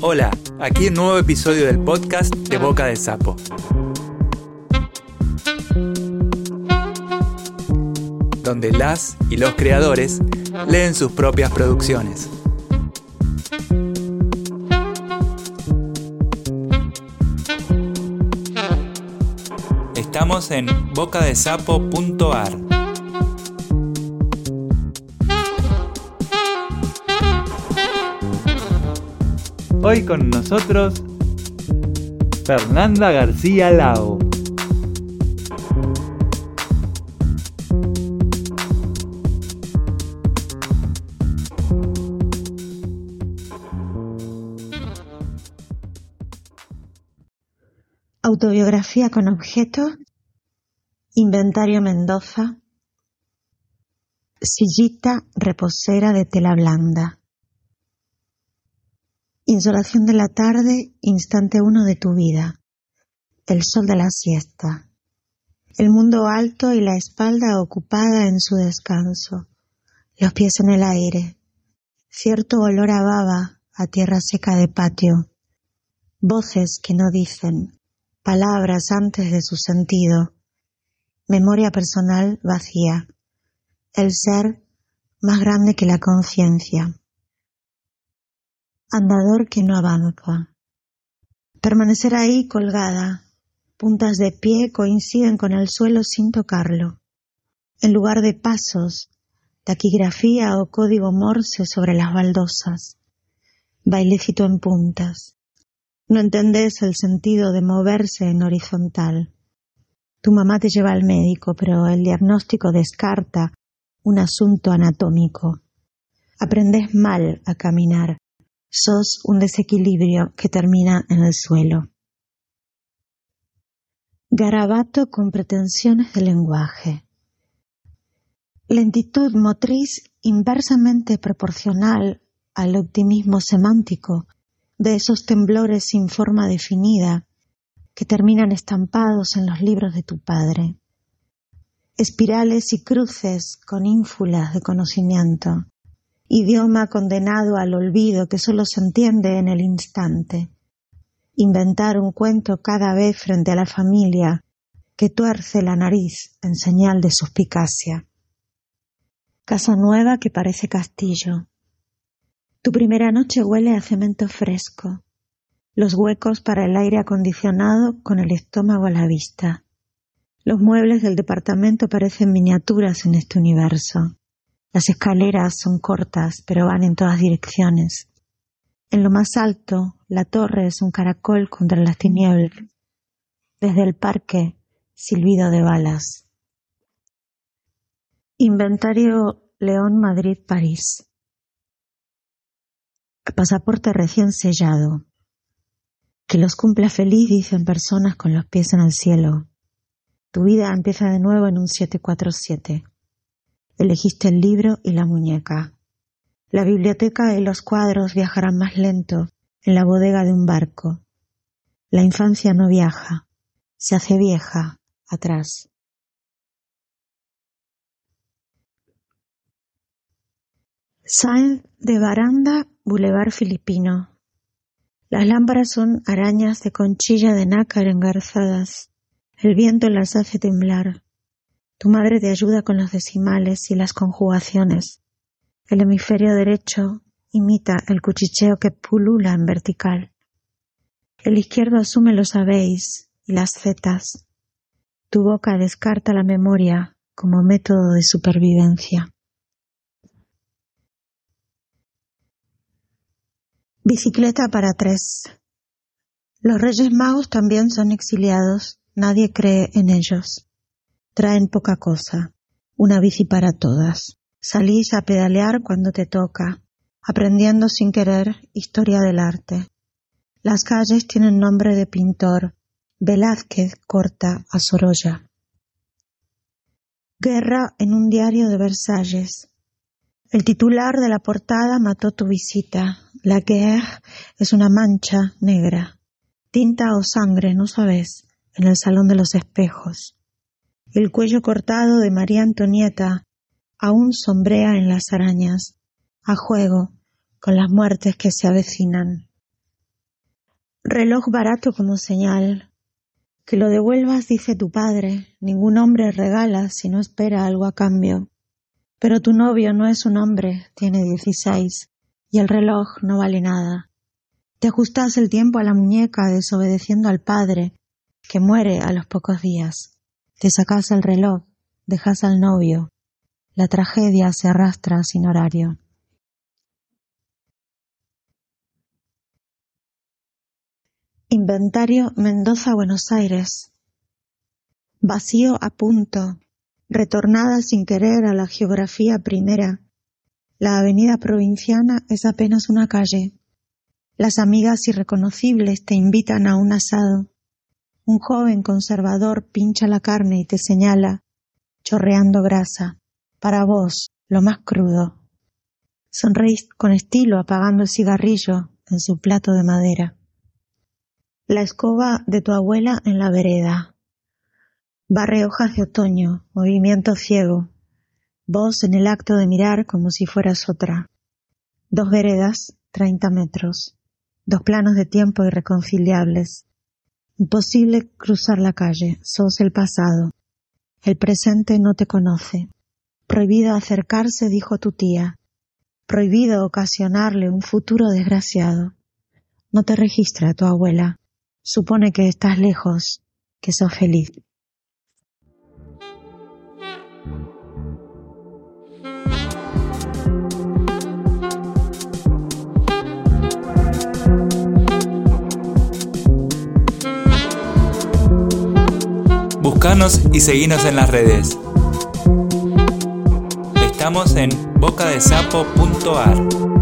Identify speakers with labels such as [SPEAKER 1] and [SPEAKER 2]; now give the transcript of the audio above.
[SPEAKER 1] Hola, aquí un nuevo episodio del podcast de Boca de Sapo. Donde las y los creadores leen sus propias producciones. Estamos en bocadesapo.ar. Hoy con nosotros Fernanda García Lao.
[SPEAKER 2] Autobiografía con objeto, Inventario Mendoza, Sillita reposera de tela blanda. Insolación de la tarde, instante uno de tu vida. El sol de la siesta. El mundo alto y la espalda ocupada en su descanso. Los pies en el aire. Cierto olor a baba, a tierra seca de patio. Voces que no dicen, palabras antes de su sentido, memoria personal vacía, el ser más grande que la conciencia, andador que no avanza. Permanecer ahí colgada, puntas de pie coinciden con el suelo sin tocarlo. En lugar de pasos, taquigrafía o código morse sobre las baldosas, bailecito en puntas. No entendés el sentido de moverse en horizontal. Tu mamá te lleva al médico, pero el diagnóstico descarta un asunto anatómico. Aprendés mal a caminar. Sos un desequilibrio que termina en el suelo. Garabato con pretensiones de lenguaje. Lentitud motriz inversamente proporcional al optimismo semántico de esos temblores sin forma definida que terminan estampados en los libros de tu padre. Espirales y cruces con ínfulas de conocimiento. Idioma condenado al olvido que solo se entiende en el instante. Inventar un cuento cada vez frente a la familia que tuerce la nariz en señal de suspicacia. Casa nueva que parece castillo. Tu primera noche huele a cemento fresco, los huecos para el aire acondicionado con el estómago a la vista. Los muebles del departamento parecen miniaturas en este universo. Las escaleras son cortas, pero van en todas direcciones. En lo más alto, la torre es un caracol contra las tinieblas. Desde el parque, silbido de balas. Inventario León Madrid París. Pasaporte recién sellado. Que los cumpla feliz, dicen personas con los pies en el cielo. Tu vida empieza de nuevo en un 747. Elegiste el libro y la muñeca. La biblioteca y los cuadros viajarán más lento en la bodega de un barco. La infancia no viaja, se hace vieja atrás. Sainz de Baranda, Boulevard Filipino. Las lámparas son arañas de conchilla de nácar engarzadas. El viento las hace temblar. Tu madre te ayuda con los decimales y las conjugaciones. El hemisferio derecho imita el cuchicheo que pulula en vertical. El izquierdo asume los habéis y las zetas. Tu boca descarta la memoria como método de supervivencia. Bicicleta para tres. Los Reyes Magos también son exiliados, nadie cree en ellos. Traen poca cosa, una bici para todas. Salís a pedalear cuando te toca, aprendiendo sin querer historia del arte. Las calles tienen nombre de pintor. Velázquez corta a Sorolla. Guerra en un diario de Versalles. El titular de la portada mató tu visita. La guerre es una mancha negra. Tinta o sangre, no sabes, en el salón de los espejos. El cuello cortado de María Antonieta aún sombrea en las arañas, a juego con las muertes que se avecinan. Reloj barato como señal. Que lo devuelvas, dice tu padre. Ningún hombre regala si no espera algo a cambio. Pero tu novio no es un hombre, tiene dieciséis, y el reloj no vale nada. Te ajustas el tiempo a la muñeca desobedeciendo al padre, que muere a los pocos días. Te sacas el reloj, dejas al novio. La tragedia se arrastra sin horario. Inventario Mendoza Buenos Aires. Vacío a punto, retornada sin querer a la geografía primera. La avenida provinciana es apenas una calle. Las amigas irreconocibles te invitan a un asado. Un joven conservador pincha la carne y te señala, chorreando grasa, para vos, lo más crudo. Sonreís con estilo apagando el cigarrillo en su plato de madera. La escoba de tu abuela en la vereda. Barre hojas de otoño, movimiento ciego. Vos en el acto de mirar como si fueras otra. Dos veredas, treinta metros. Dos planos de tiempo irreconciliables. Imposible cruzar la calle, sos el pasado. El presente no te conoce. Prohibido acercarse, dijo tu tía. Prohibido ocasionarle un futuro desgraciado. No te registra tu abuela. Supone que estás lejos, que sos feliz.
[SPEAKER 1] Y seguinos en las redes. Estamos en bocadesapo.ar.